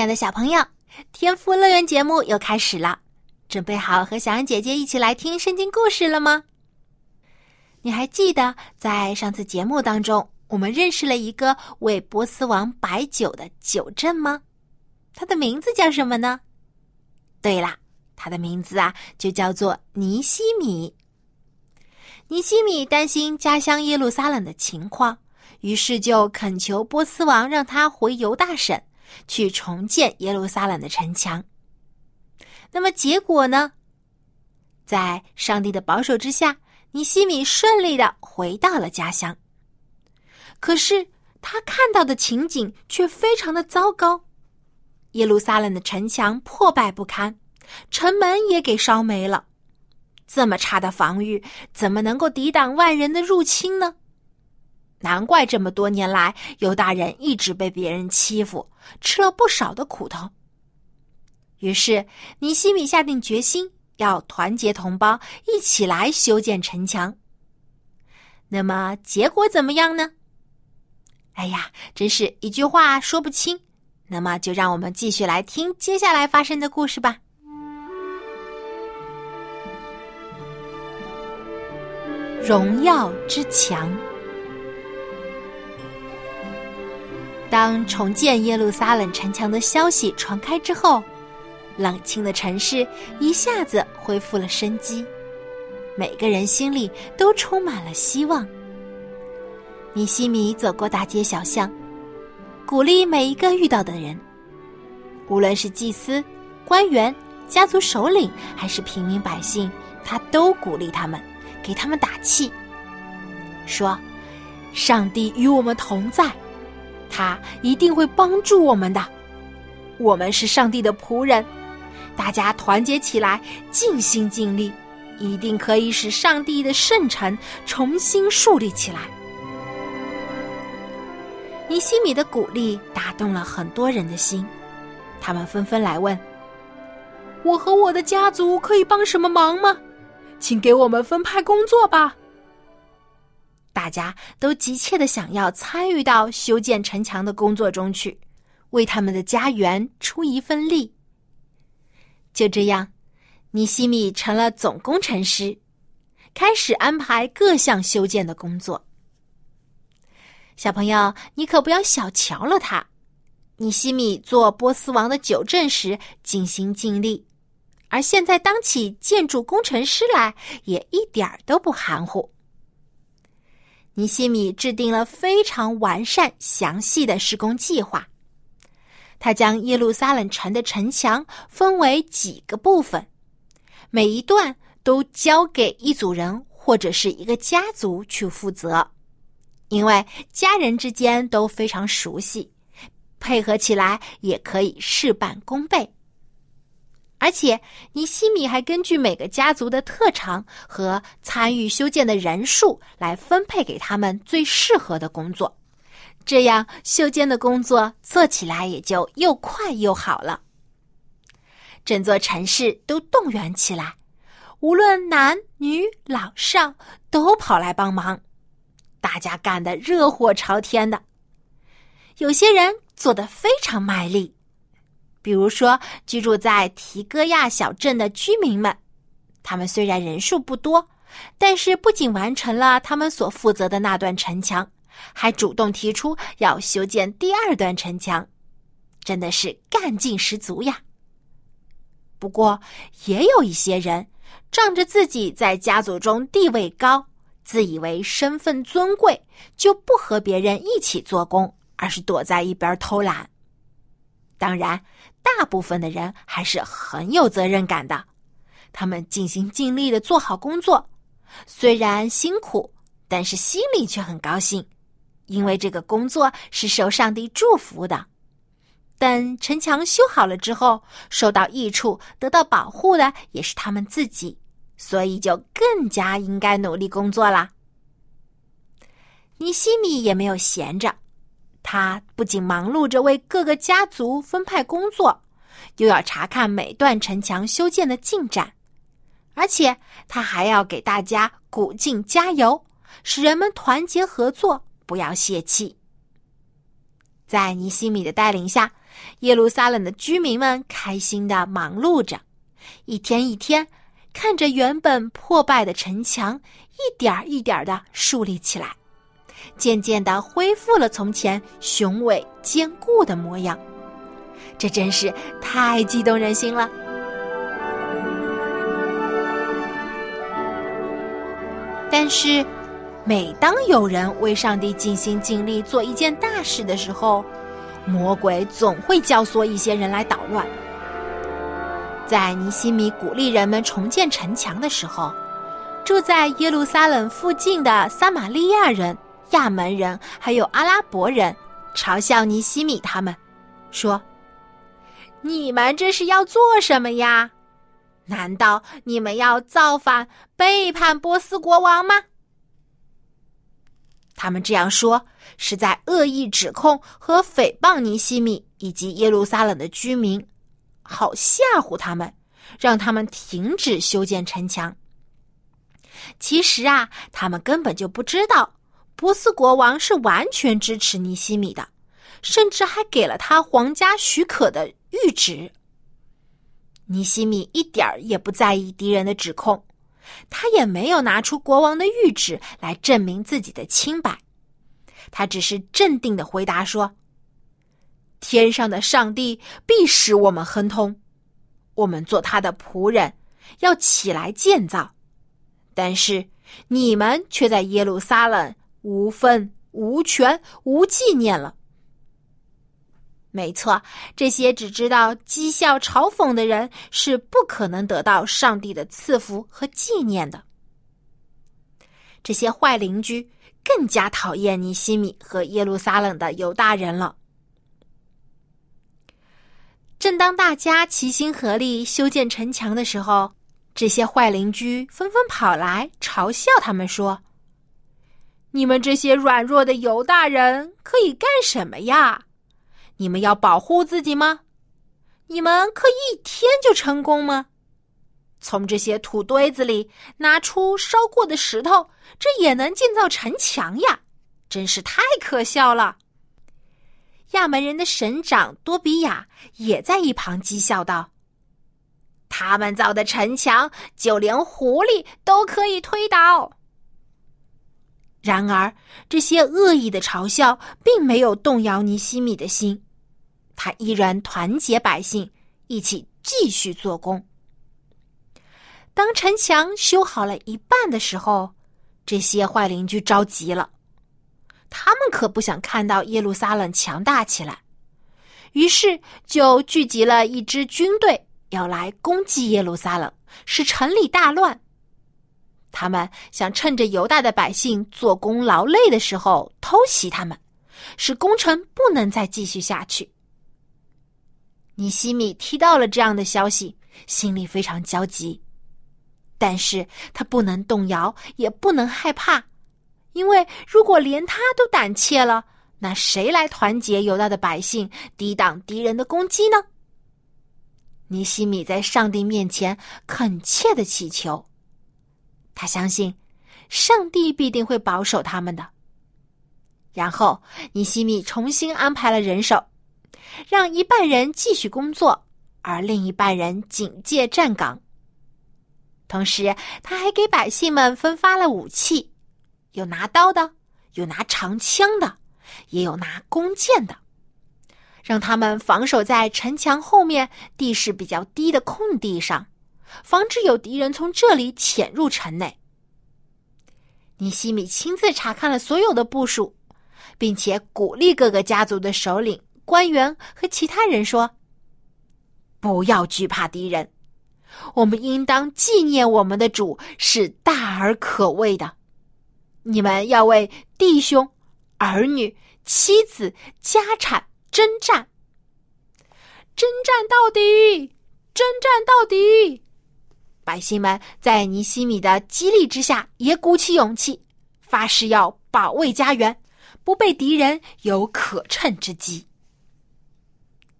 亲爱的小朋友，天赋乐园节目又开始了，准备好和小羊姐姐一起来听圣经故事了吗？你还记得在上次节目当中，我们认识了一个为波斯王摆酒的酒镇吗？他的名字叫什么呢？对啦，他的名字啊就叫做尼西米。尼西米担心家乡耶路撒冷的情况，于是就恳求波斯王让他回犹大省。去重建耶路撒冷的城墙。那么结果呢？在上帝的保守之下，尼西米顺利的回到了家乡。可是他看到的情景却非常的糟糕：耶路撒冷的城墙破败不堪，城门也给烧没了。这么差的防御，怎么能够抵挡外人的入侵呢？难怪这么多年来，犹大人一直被别人欺负，吃了不少的苦头。于是，尼西米下定决心要团结同胞，一起来修建城墙。那么，结果怎么样呢？哎呀，真是一句话说不清。那么，就让我们继续来听接下来发生的故事吧。荣耀之墙。当重建耶路撒冷城墙的消息传开之后，冷清的城市一下子恢复了生机，每个人心里都充满了希望。尼西米走过大街小巷，鼓励每一个遇到的人，无论是祭司、官员、家族首领，还是平民百姓，他都鼓励他们，给他们打气，说：“上帝与我们同在。”他一定会帮助我们的。我们是上帝的仆人，大家团结起来，尽心尽力，一定可以使上帝的圣城重新树立起来。尼西米的鼓励打动了很多人的心，他们纷纷来问：“我和我的家族可以帮什么忙吗？请给我们分派工作吧。”大家都急切的想要参与到修建城墙的工作中去，为他们的家园出一份力。就这样，尼西米成了总工程师，开始安排各项修建的工作。小朋友，你可不要小瞧了他。尼西米做波斯王的九镇时尽心尽力，而现在当起建筑工程师来，也一点儿都不含糊。尼西米制定了非常完善、详细的施工计划。他将耶路撒冷城的城墙分为几个部分，每一段都交给一组人或者是一个家族去负责，因为家人之间都非常熟悉，配合起来也可以事半功倍。而且，尼西米还根据每个家族的特长和参与修建的人数来分配给他们最适合的工作，这样修建的工作做起来也就又快又好了。整座城市都动员起来，无论男女老少都跑来帮忙，大家干得热火朝天的。有些人做得非常卖力。比如说，居住在提戈亚小镇的居民们，他们虽然人数不多，但是不仅完成了他们所负责的那段城墙，还主动提出要修建第二段城墙，真的是干劲十足呀。不过，也有一些人仗着自己在家族中地位高，自以为身份尊贵，就不和别人一起做工，而是躲在一边偷懒。当然。大部分的人还是很有责任感的，他们尽心尽力的做好工作，虽然辛苦，但是心里却很高兴，因为这个工作是受上帝祝福的。等城墙修好了之后，受到益处、得到保护的也是他们自己，所以就更加应该努力工作啦。尼西米也没有闲着，他不仅忙碌着为各个家族分派工作，又要查看每段城墙修建的进展，而且他还要给大家鼓劲加油，使人们团结合作，不要泄气。在尼西米的带领下，耶路撒冷的居民们开心的忙碌着，一天一天，看着原本破败的城墙一点一点的树立起来，渐渐的恢复了从前雄伟坚固的模样。这真是太激动人心了。但是。每当有人为上帝尽心尽力做一件大事的时候，魔鬼总会教唆一些人来捣乱。在尼西米鼓励人们重建城墙的时候，住在耶路撒冷附近的撒玛利亚人、亚门人还有阿拉伯人嘲笑尼西米，他们说：“你们这是要做什么呀？难道你们要造反、背叛波斯国王吗？”他们这样说，是在恶意指控和诽谤尼西米以及耶路撒冷的居民，好吓唬他们，让他们停止修建城墙。其实啊，他们根本就不知道，波斯国王是完全支持尼西米的，甚至还给了他皇家许可的谕旨。尼西米一点儿也不在意敌人的指控。他也没有拿出国王的谕旨来证明自己的清白，他只是镇定的回答说：“天上的上帝必使我们亨通，我们做他的仆人，要起来建造。但是你们却在耶路撒冷无分、无权、无纪念了。”没错，这些只知道讥笑、嘲讽的人是不可能得到上帝的赐福和纪念的。这些坏邻居更加讨厌尼西米和耶路撒冷的犹大人了。正当大家齐心合力修建城墙的时候，这些坏邻居纷纷跑来嘲笑他们说：“你们这些软弱的犹大人可以干什么呀？”你们要保护自己吗？你们可以一天就成功吗？从这些土堆子里拿出烧过的石头，这也能建造城墙呀？真是太可笑了！亚门人的省长多比亚也在一旁讥笑道：“他们造的城墙，就连狐狸都可以推倒。”然而，这些恶意的嘲笑并没有动摇尼西米的心。他依然团结百姓，一起继续做工。当城墙修好了一半的时候，这些坏邻居着急了，他们可不想看到耶路撒冷强大起来，于是就聚集了一支军队，要来攻击耶路撒冷，使城里大乱。他们想趁着犹大的百姓做工劳累的时候偷袭他们，使工程不能再继续下去。尼西米听到了这样的消息，心里非常焦急，但是他不能动摇，也不能害怕，因为如果连他都胆怯了，那谁来团结犹大的百姓，抵挡敌人的攻击呢？尼西米在上帝面前恳切的祈求，他相信上帝必定会保守他们的。然后，尼西米重新安排了人手。让一半人继续工作，而另一半人警戒站岗。同时，他还给百姓们分发了武器，有拿刀的，有拿长枪的，也有拿弓箭的，让他们防守在城墙后面地势比较低的空地上，防止有敌人从这里潜入城内。尼西米亲自查看了所有的部署，并且鼓励各个家族的首领。官员和其他人说：“不要惧怕敌人，我们应当纪念我们的主是大而可畏的。你们要为弟兄、儿女、妻子、家产，征战，征战到底，征战到底！百姓们在尼西米的激励之下，也鼓起勇气，发誓要保卫家园，不被敌人有可乘之机。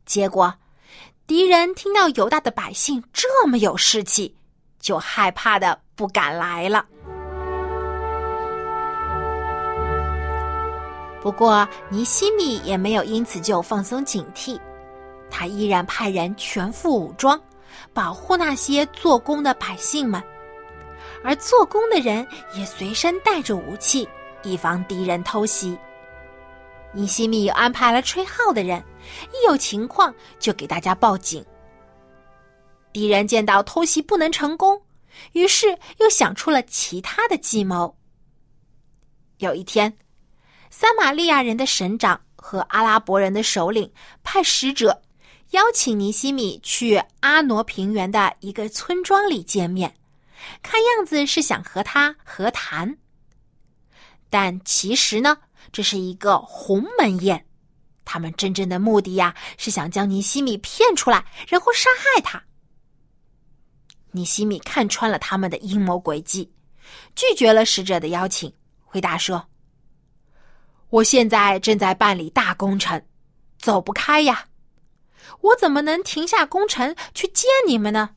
结果，敌人听到犹大的百姓这么有士气，就害怕的不敢来了。不过，尼西米也没有因此就放松警惕，他依然派人全副武装，保护那些做工的百姓们，而做工的人也随身带着武器，以防敌人偷袭。尼西米安排了吹号的人，一有情况就给大家报警。敌人见到偷袭不能成功，于是又想出了其他的计谋。有一天。撒玛利亚人的省长和阿拉伯人的首领派使者邀请尼西米去阿挪平原的一个村庄里见面，看样子是想和他和谈。但其实呢，这是一个鸿门宴，他们真正的目的呀是想将尼西米骗出来，然后杀害他。尼西米看穿了他们的阴谋诡计，拒绝了使者的邀请，回答说。我现在正在办理大工程，走不开呀！我怎么能停下工程去见你们呢？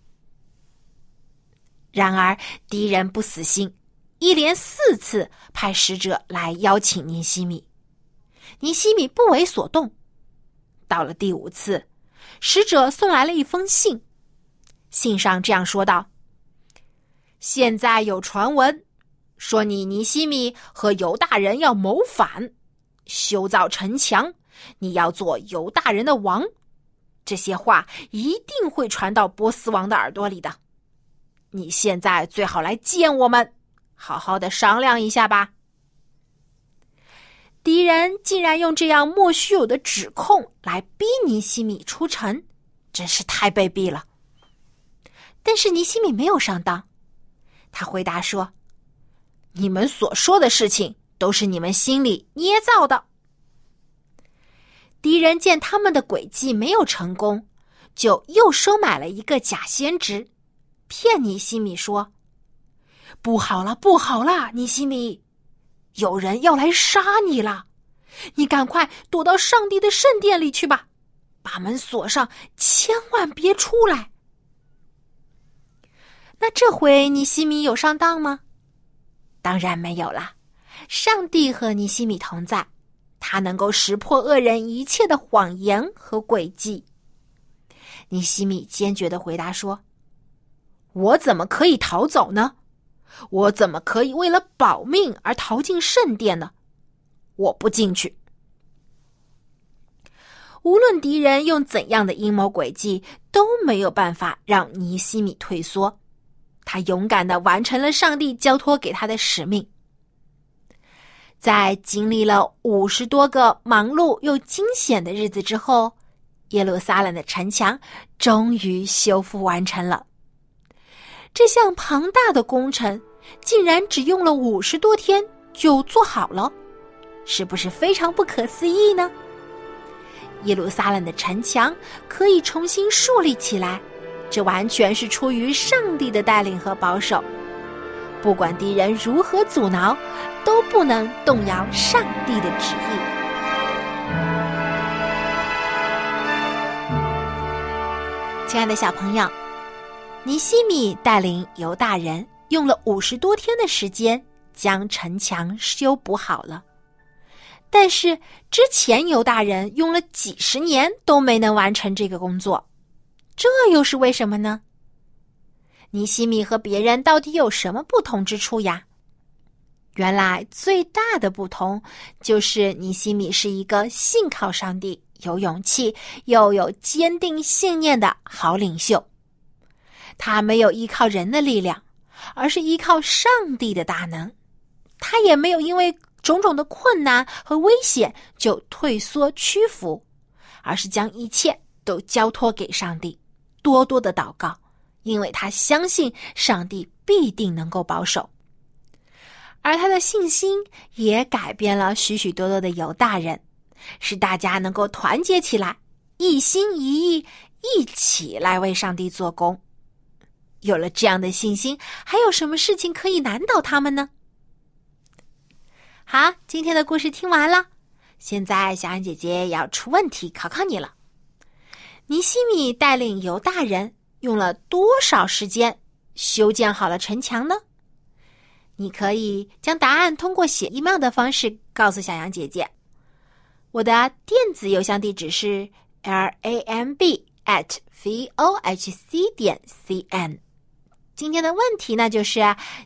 然而敌人不死心，一连四次派使者来邀请尼西米，尼西米不为所动。到了第五次，使者送来了一封信，信上这样说道：“现在有传闻，说你尼西米和犹大人要谋反。”修造城墙，你要做犹大人的王，这些话一定会传到波斯王的耳朵里的。你现在最好来见我们，好好的商量一下吧。敌人竟然用这样莫须有的指控来逼尼西米出城，真是太卑鄙了。但是尼西米没有上当，他回答说：“你们所说的事情。”都是你们心里捏造的。敌人见他们的诡计没有成功，就又收买了一个假先知，骗尼西米说：“不好了，不好了，尼西米，有人要来杀你了，你赶快躲到上帝的圣殿里去吧，把门锁上，千万别出来。”那这回尼西米有上当吗？当然没有了。上帝和尼西米同在，他能够识破恶人一切的谎言和诡计。尼西米坚决的回答说：“我怎么可以逃走呢？我怎么可以为了保命而逃进圣殿呢？我不进去。无论敌人用怎样的阴谋诡计，都没有办法让尼西米退缩。他勇敢的完成了上帝交托给他的使命。”在经历了五十多个忙碌又惊险的日子之后，耶路撒冷的城墙终于修复完成了。这项庞大的工程竟然只用了五十多天就做好了，是不是非常不可思议呢？耶路撒冷的城墙可以重新树立起来，这完全是出于上帝的带领和保守。不管敌人如何阻挠，都不能动摇上帝的旨意。亲爱的小朋友，尼西米带领犹大人用了五十多天的时间将城墙修补好了，但是之前犹大人用了几十年都没能完成这个工作，这又是为什么呢？尼西米和别人到底有什么不同之处呀？原来最大的不同就是尼西米是一个信靠上帝、有勇气又有坚定信念的好领袖。他没有依靠人的力量，而是依靠上帝的大能。他也没有因为种种的困难和危险就退缩屈服，而是将一切都交托给上帝，多多的祷告。因为他相信上帝必定能够保守，而他的信心也改变了许许多多的犹大人，使大家能够团结起来，一心一意，一起来为上帝做工。有了这样的信心，还有什么事情可以难倒他们呢？好，今天的故事听完了，现在小安姐姐要出问题考考你了。尼西米带领犹大人用了多少时间修建好了城墙呢？你可以将答案通过写 email 的方式告诉小杨姐姐。我的电子邮箱地址是 l a m b at v o h c 点 c n。今天的问题呢，就是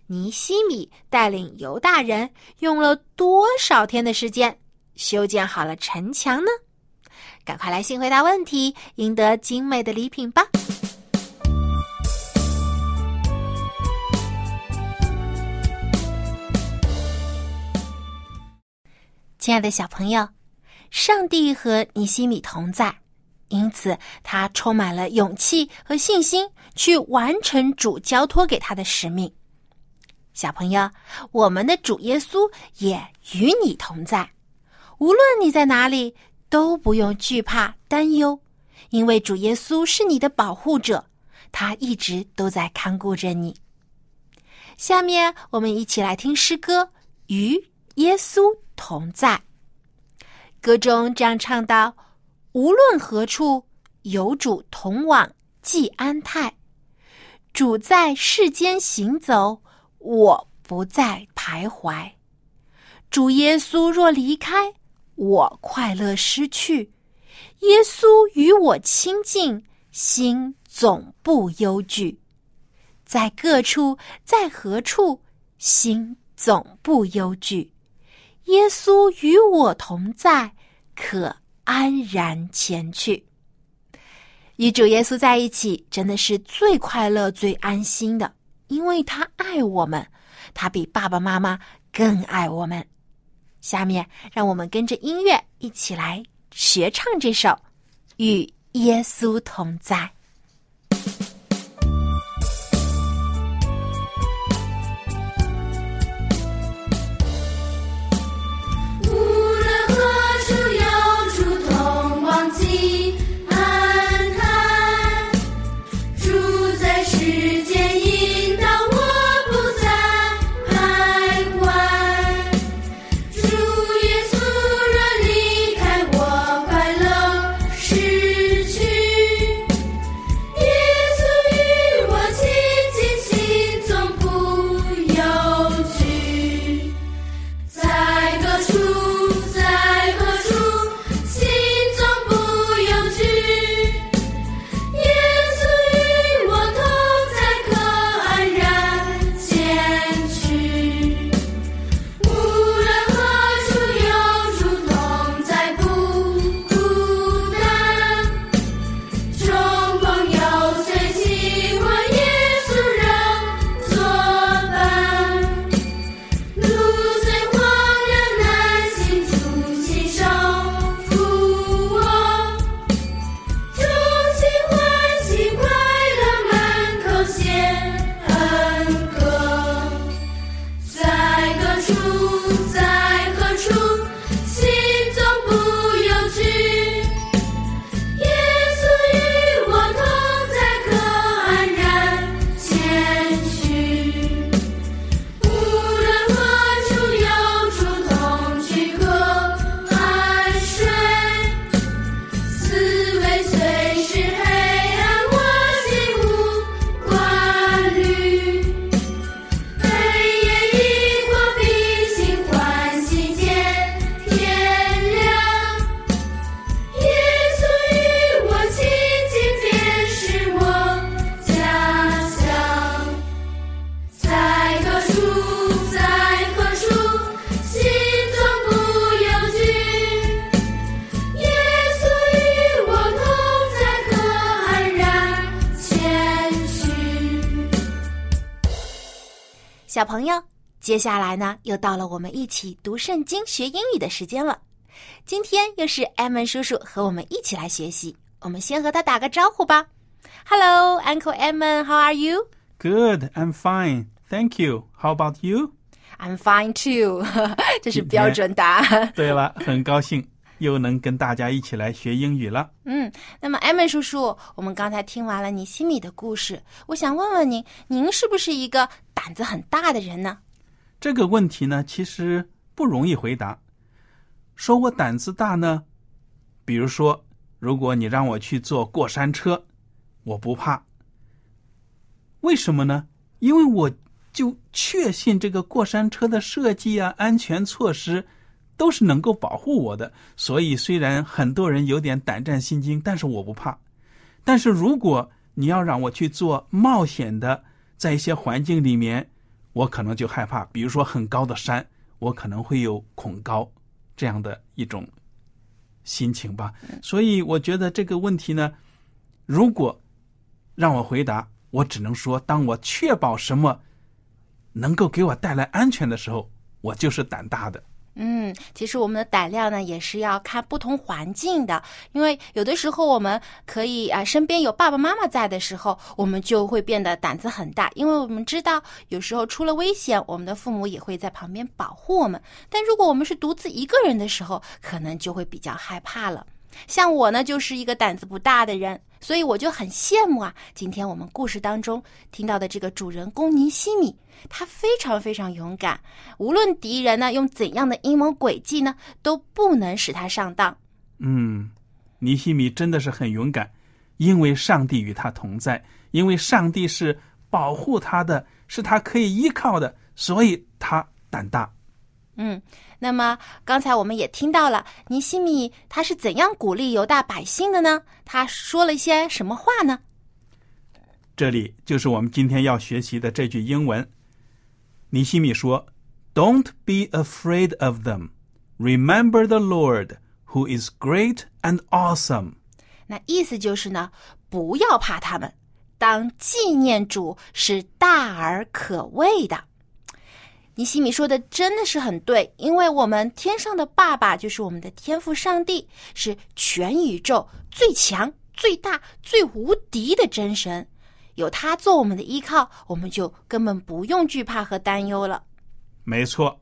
尼西米带领犹大人用了多少天的时间修建好了城墙呢？赶快来信回答问题，赢得精美的礼品吧！亲爱的小朋友，上帝和尼西米同在。因此，他充满了勇气和信心，去完成主交托给他的使命。小朋友，我们的主耶稣也与你同在，无论你在哪里，都不用惧怕担忧，因为主耶稣是你的保护者，他一直都在看顾着你。下面，我们一起来听诗歌《与耶稣同在》。歌中这样唱道。无论何处，有主同往，即安泰。主在世间行走，我不再徘徊。主耶稣若离开，我快乐失去。耶稣与我亲近，心总不忧惧。在各处，在何处，心总不忧惧。耶稣与我同在，可。安然前去，与主耶稣在一起，真的是最快乐、最安心的，因为他爱我们，他比爸爸妈妈更爱我们。下面，让我们跟着音乐一起来学唱这首《与耶稣同在》。小朋友，接下来呢，又到了我们一起读圣经、学英语的时间了。今天又是艾文叔叔和我们一起来学习。我们先和他打个招呼吧。Hello, Uncle Edmund, how are you? Good, I'm fine. Thank you. How about you? I'm fine too，这是标准答案。对了，很高兴又能跟大家一起来学英语了。嗯，那么艾文叔叔，我们刚才听完了你心里的故事，我想问问您，您是不是一个胆子很大的人呢？这个问题呢，其实不容易回答。说我胆子大呢，比如说，如果你让我去坐过山车，我不怕。为什么呢？因为我就确信这个过山车的设计啊、安全措施都是能够保护我的。所以，虽然很多人有点胆战心惊，但是我不怕。但是，如果你要让我去做冒险的，在一些环境里面，我可能就害怕。比如说很高的山，我可能会有恐高。这样的一种心情吧，所以我觉得这个问题呢，如果让我回答，我只能说，当我确保什么能够给我带来安全的时候，我就是胆大的。嗯，其实我们的胆量呢，也是要看不同环境的。因为有的时候我们可以啊，身边有爸爸妈妈在的时候，我们就会变得胆子很大，因为我们知道有时候出了危险，我们的父母也会在旁边保护我们。但如果我们是独自一个人的时候，可能就会比较害怕了。像我呢，就是一个胆子不大的人，所以我就很羡慕啊。今天我们故事当中听到的这个主人公尼西米，他非常非常勇敢，无论敌人呢用怎样的阴谋诡计呢，都不能使他上当。嗯，尼西米真的是很勇敢，因为上帝与他同在，因为上帝是保护他的，是他可以依靠的，所以他胆大。嗯。那么刚才我们也听到了尼西米他是怎样鼓励犹大百姓的呢？他说了一些什么话呢？这里就是我们今天要学习的这句英文。尼西米说：“Don't be afraid of them. Remember the Lord, who is great and awesome.” 那意思就是呢，不要怕他们，当纪念主是大而可畏的。尼西米说的真的是很对，因为我们天上的爸爸就是我们的天赋上帝，是全宇宙最强、最大、最无敌的真神。有他做我们的依靠，我们就根本不用惧怕和担忧了。没错，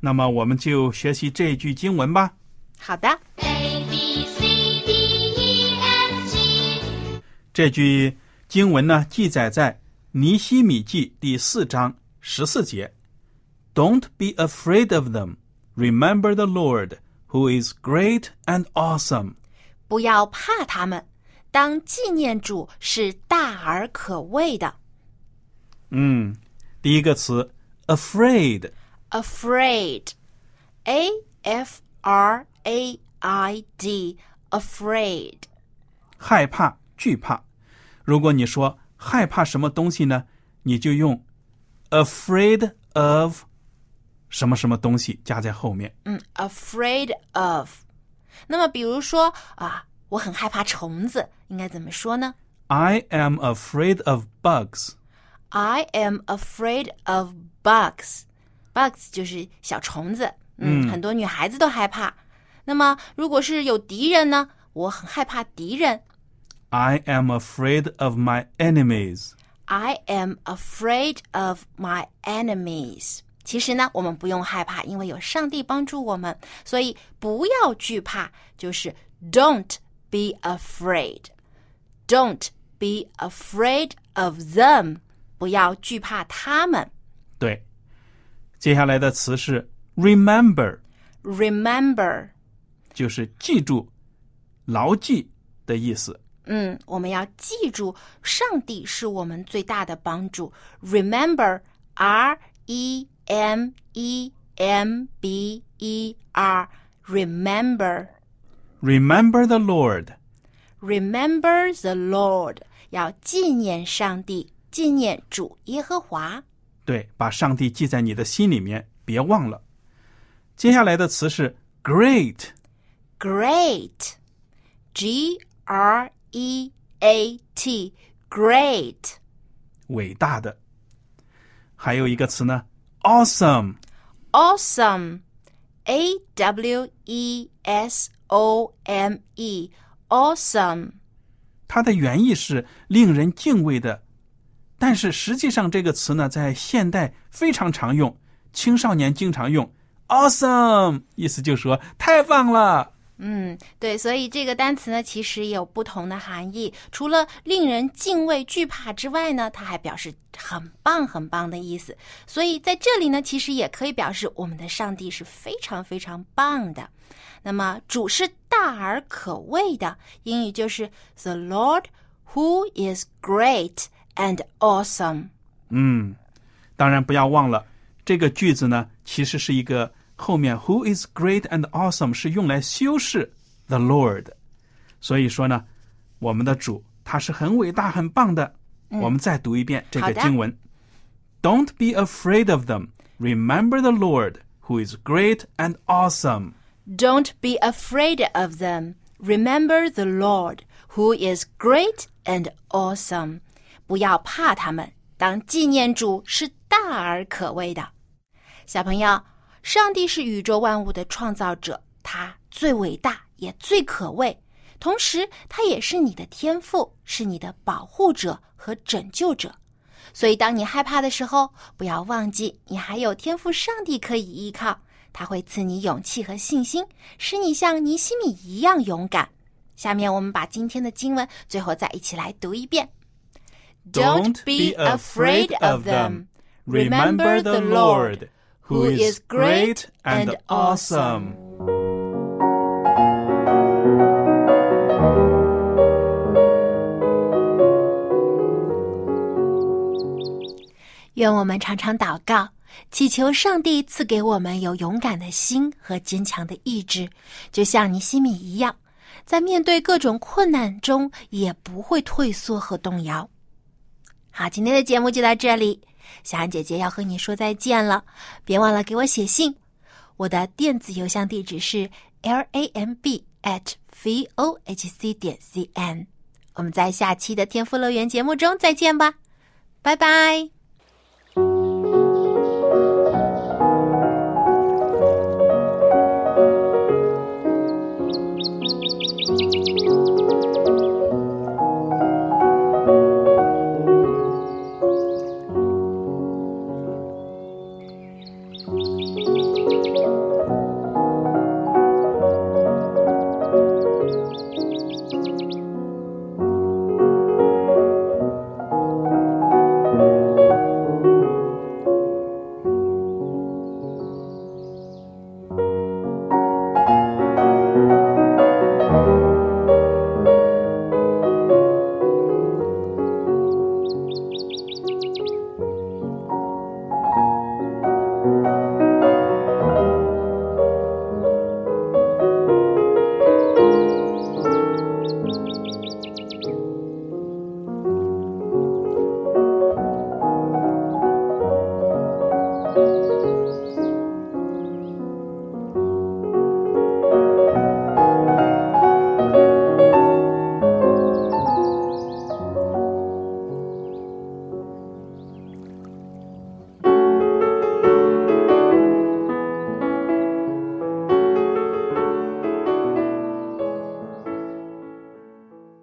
那么我们就学习这句经文吧。好的。A B C D E F G。这句经文呢，记载在尼西米记第四章十四节。Don't be afraid of them. Remember the Lord, who is great and awesome. 不要怕他们，当纪念主是大而可畏的。嗯，第一个词 afraid。 Afraid, A F R A I D, afraid. 害怕、惧怕。如果你说害怕什么东西呢，你就用 afraid of 什么什么东西加在后面。嗯，afraid of。那么，比如说啊，我很害怕虫子，应该怎么说呢 I am afraid of bugs.？I am afraid of bugs. Bugs 就是小虫子，嗯，嗯很多女孩子都害怕。那么，如果是有敌人呢？我很害怕敌人。I am afraid of my enemies. I am afraid of my enemies. 其实呢，我们不用害怕，因为有上帝帮助我们，所以不要惧怕，就是 don't be afraid. Don't be afraid of them. 不要惧怕他们。对，接下来的词是 remember，Remember，就是记住、牢记的意思。嗯，我们要记住，上帝是我们最大的帮助。Remember, R E M E M B E R, remember, Remember the Lord. remember the Lord，要纪念上帝，纪念主耶和华。对，把上帝记在你的心里面，别忘了。接下来的词是 great， Great, G R E A T, great. 伟大的。还有一个词呢 ，awesome，awesome, A W E S O M E, awesome. 它的原意是令人敬畏的，但是实际上这个词呢，在现代非常常用，青少年经常用 “awesome”，意思就是说太棒了。嗯，对，所以这个单词呢，其实也有不同的含义。除了令人敬畏、惧怕之外呢，它还表示很棒、很棒的意思。所以在这里呢，其实也可以表示我们的上帝是非常非常棒的。那么主是大而可畏的，英语就是 The Lord who is great and awesome。嗯，当然不要忘了这个句子呢，其实是一个。后面 Who is great and awesome 是用来修饰 the Lord，所以说呢，我们的主他是很伟大很棒的。嗯、我们再读一遍这个经文：Don't be afraid of them. Remember the Lord who is great and awesome. Don't be afraid of them. Remember the Lord who is great and awesome. 不要怕他们，当纪念主是大而可畏的。小朋友。 上帝是宇宙万物的创造者，他最伟大也最可畏，同时他也是你的天赋，是你的保护者和拯救者。所以，当你害怕的时候，不要忘记你还有天赋上帝可以依靠，他会赐你勇气和信心，使你像尼西米一样勇敢。下面我们把今天的经文最后再一起来读一遍：Don't be afraid of them. Remember the Lord. Who is great and awesome. 愿我们常常祷告，祈求上帝赐给我们有勇敢的心和坚强的意志，就像尼西米一样，在面对各种困难中也不会退缩和动摇。好，今天的节目就到这里。小安姐姐要和你说再见了，别忘了给我写信。我的电子邮箱地址是 l a m b at v o h c 点 c n。我们在下期的天赋乐园节目中再见吧，拜拜。